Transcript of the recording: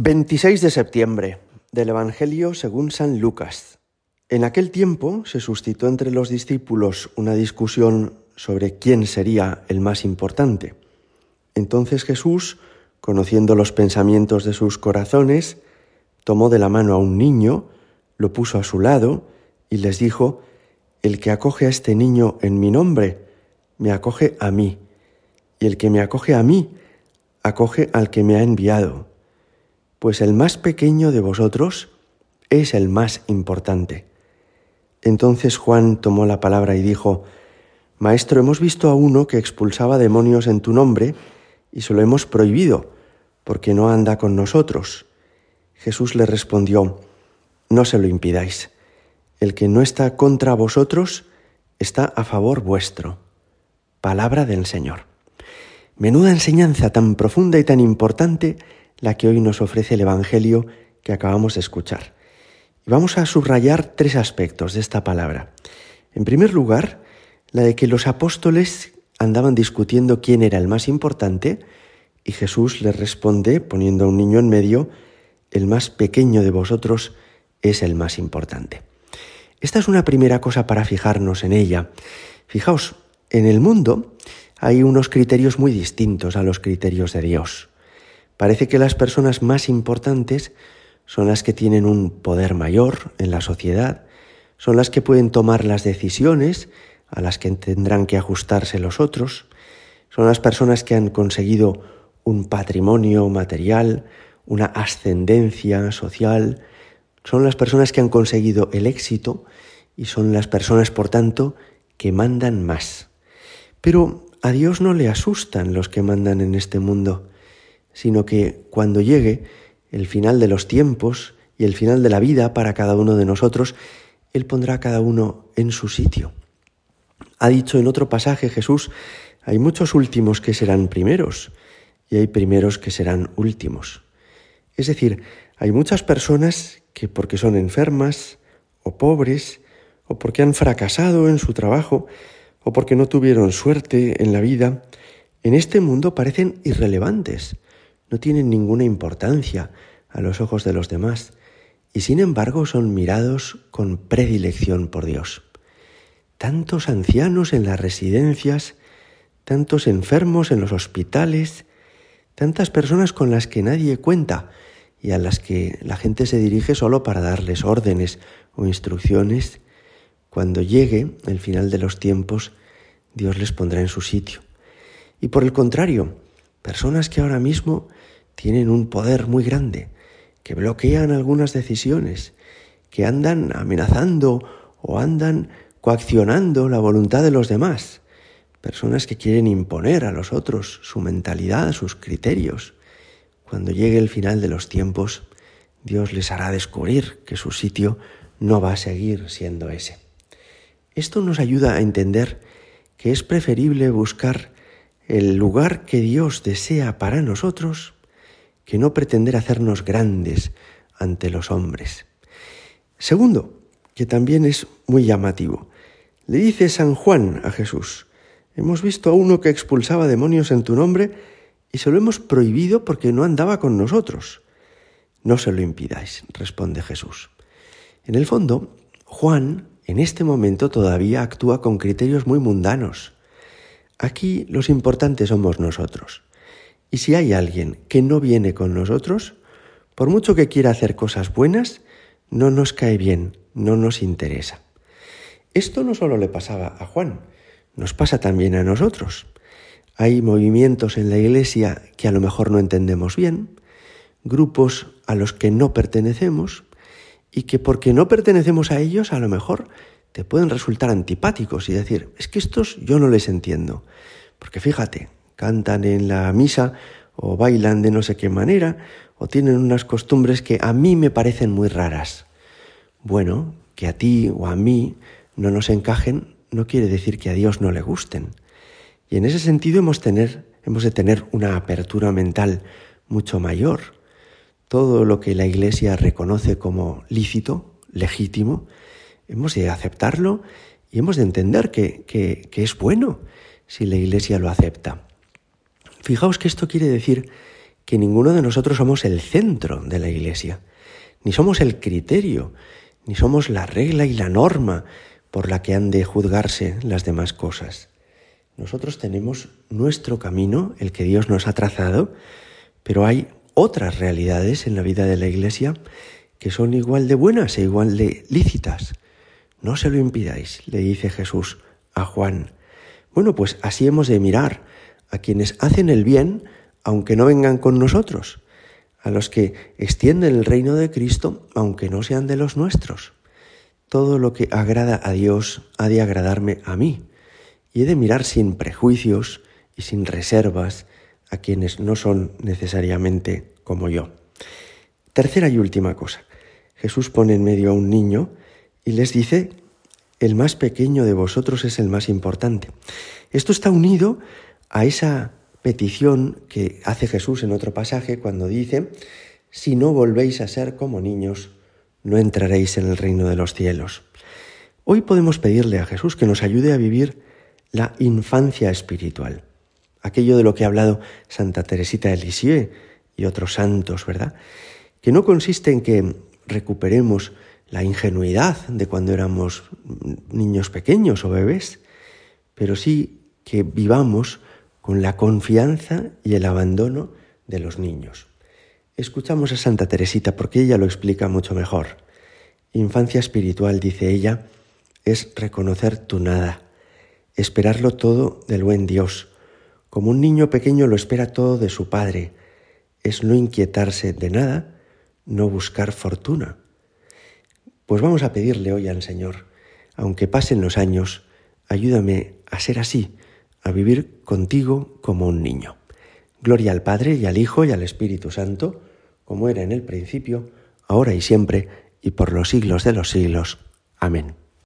26 de septiembre del Evangelio según San Lucas. En aquel tiempo se suscitó entre los discípulos una discusión sobre quién sería el más importante. Entonces Jesús, conociendo los pensamientos de sus corazones, tomó de la mano a un niño, lo puso a su lado y les dijo, El que acoge a este niño en mi nombre, me acoge a mí, y el que me acoge a mí, acoge al que me ha enviado pues el más pequeño de vosotros es el más importante. Entonces Juan tomó la palabra y dijo, Maestro, hemos visto a uno que expulsaba demonios en tu nombre y se lo hemos prohibido, porque no anda con nosotros. Jesús le respondió, No se lo impidáis. El que no está contra vosotros está a favor vuestro. Palabra del Señor. Menuda enseñanza tan profunda y tan importante la que hoy nos ofrece el Evangelio que acabamos de escuchar. Y vamos a subrayar tres aspectos de esta palabra. En primer lugar, la de que los apóstoles andaban discutiendo quién era el más importante y Jesús les responde poniendo a un niño en medio, el más pequeño de vosotros es el más importante. Esta es una primera cosa para fijarnos en ella. Fijaos, en el mundo hay unos criterios muy distintos a los criterios de Dios. Parece que las personas más importantes son las que tienen un poder mayor en la sociedad, son las que pueden tomar las decisiones a las que tendrán que ajustarse los otros, son las personas que han conseguido un patrimonio material, una ascendencia social, son las personas que han conseguido el éxito y son las personas, por tanto, que mandan más. Pero a Dios no le asustan los que mandan en este mundo sino que cuando llegue el final de los tiempos y el final de la vida para cada uno de nosotros, Él pondrá a cada uno en su sitio. Ha dicho en otro pasaje Jesús, hay muchos últimos que serán primeros y hay primeros que serán últimos. Es decir, hay muchas personas que porque son enfermas o pobres o porque han fracasado en su trabajo o porque no tuvieron suerte en la vida, en este mundo parecen irrelevantes no tienen ninguna importancia a los ojos de los demás y sin embargo son mirados con predilección por Dios. Tantos ancianos en las residencias, tantos enfermos en los hospitales, tantas personas con las que nadie cuenta y a las que la gente se dirige solo para darles órdenes o instrucciones, cuando llegue el final de los tiempos, Dios les pondrá en su sitio. Y por el contrario, personas que ahora mismo tienen un poder muy grande, que bloquean algunas decisiones, que andan amenazando o andan coaccionando la voluntad de los demás, personas que quieren imponer a los otros su mentalidad, sus criterios. Cuando llegue el final de los tiempos, Dios les hará descubrir que su sitio no va a seguir siendo ese. Esto nos ayuda a entender que es preferible buscar el lugar que Dios desea para nosotros que no pretender hacernos grandes ante los hombres. Segundo, que también es muy llamativo, le dice San Juan a Jesús, hemos visto a uno que expulsaba demonios en tu nombre y se lo hemos prohibido porque no andaba con nosotros. No se lo impidáis, responde Jesús. En el fondo, Juan en este momento todavía actúa con criterios muy mundanos. Aquí los importantes somos nosotros. Y si hay alguien que no viene con nosotros, por mucho que quiera hacer cosas buenas, no nos cae bien, no nos interesa. Esto no solo le pasaba a Juan, nos pasa también a nosotros. Hay movimientos en la Iglesia que a lo mejor no entendemos bien, grupos a los que no pertenecemos y que porque no pertenecemos a ellos a lo mejor te pueden resultar antipáticos y decir, es que estos yo no les entiendo. Porque fíjate, cantan en la misa o bailan de no sé qué manera o tienen unas costumbres que a mí me parecen muy raras. Bueno, que a ti o a mí no nos encajen no quiere decir que a Dios no le gusten. Y en ese sentido hemos, tener, hemos de tener una apertura mental mucho mayor. Todo lo que la Iglesia reconoce como lícito, legítimo, hemos de aceptarlo y hemos de entender que, es bueno si la Iglesia lo acepta. Fijaos que esto quiere decir que ninguno de nosotros somos el centro de la Iglesia, ni somos el criterio, ni somos la regla y la norma por la que han de juzgarse las demás cosas. Nosotros tenemos nuestro camino, el que Dios nos ha trazado, pero hay otras realidades en la vida de la Iglesia que son igual de buenas e igual de lícitas. No se lo impidáis, le dice Jesús a Juan. Bueno, pues así hemos de mirar a quienes hacen el bien, aunque no vengan con nosotros, a los que extienden el reino de Cristo, aunque no sean de los nuestros. Todo lo que agrada a Dios ha de agradarme a mí, y he de mirar sin prejuicios y sin reservas a quienes no son necesariamente como yo. Tercera y última cosa. Jesús pone en medio a un niño y les dice, el más pequeño de vosotros es el más importante. Esto está unido a esa petición que hace Jesús en otro pasaje cuando dice, si no volvéis a ser como niños, no entraréis en el reino de los cielos. Hoy podemos pedirle a Jesús que nos ayude a vivir la infancia espiritual, aquello de lo que ha hablado Santa Teresita de Lisieux y otros santos, ¿verdad? Que no consiste en que recuperemos la ingenuidad de cuando éramos niños pequeños o bebés, pero sí que vivamos con la confianza y el abandono de los niños. Escuchamos a Santa Teresita porque ella lo explica mucho mejor. Infancia espiritual, dice ella, es reconocer tu nada, esperarlo todo del buen Dios, como un niño pequeño lo espera todo de su padre, es no inquietarse de nada, no buscar fortuna. Pues vamos a pedirle hoy al Señor, aunque pasen los años, ayúdame a ser así, a vivir contigo como un niño. Gloria al Padre y al Hijo y al Espíritu Santo, como era en el principio, ahora y siempre, y por los siglos de los siglos. Amén.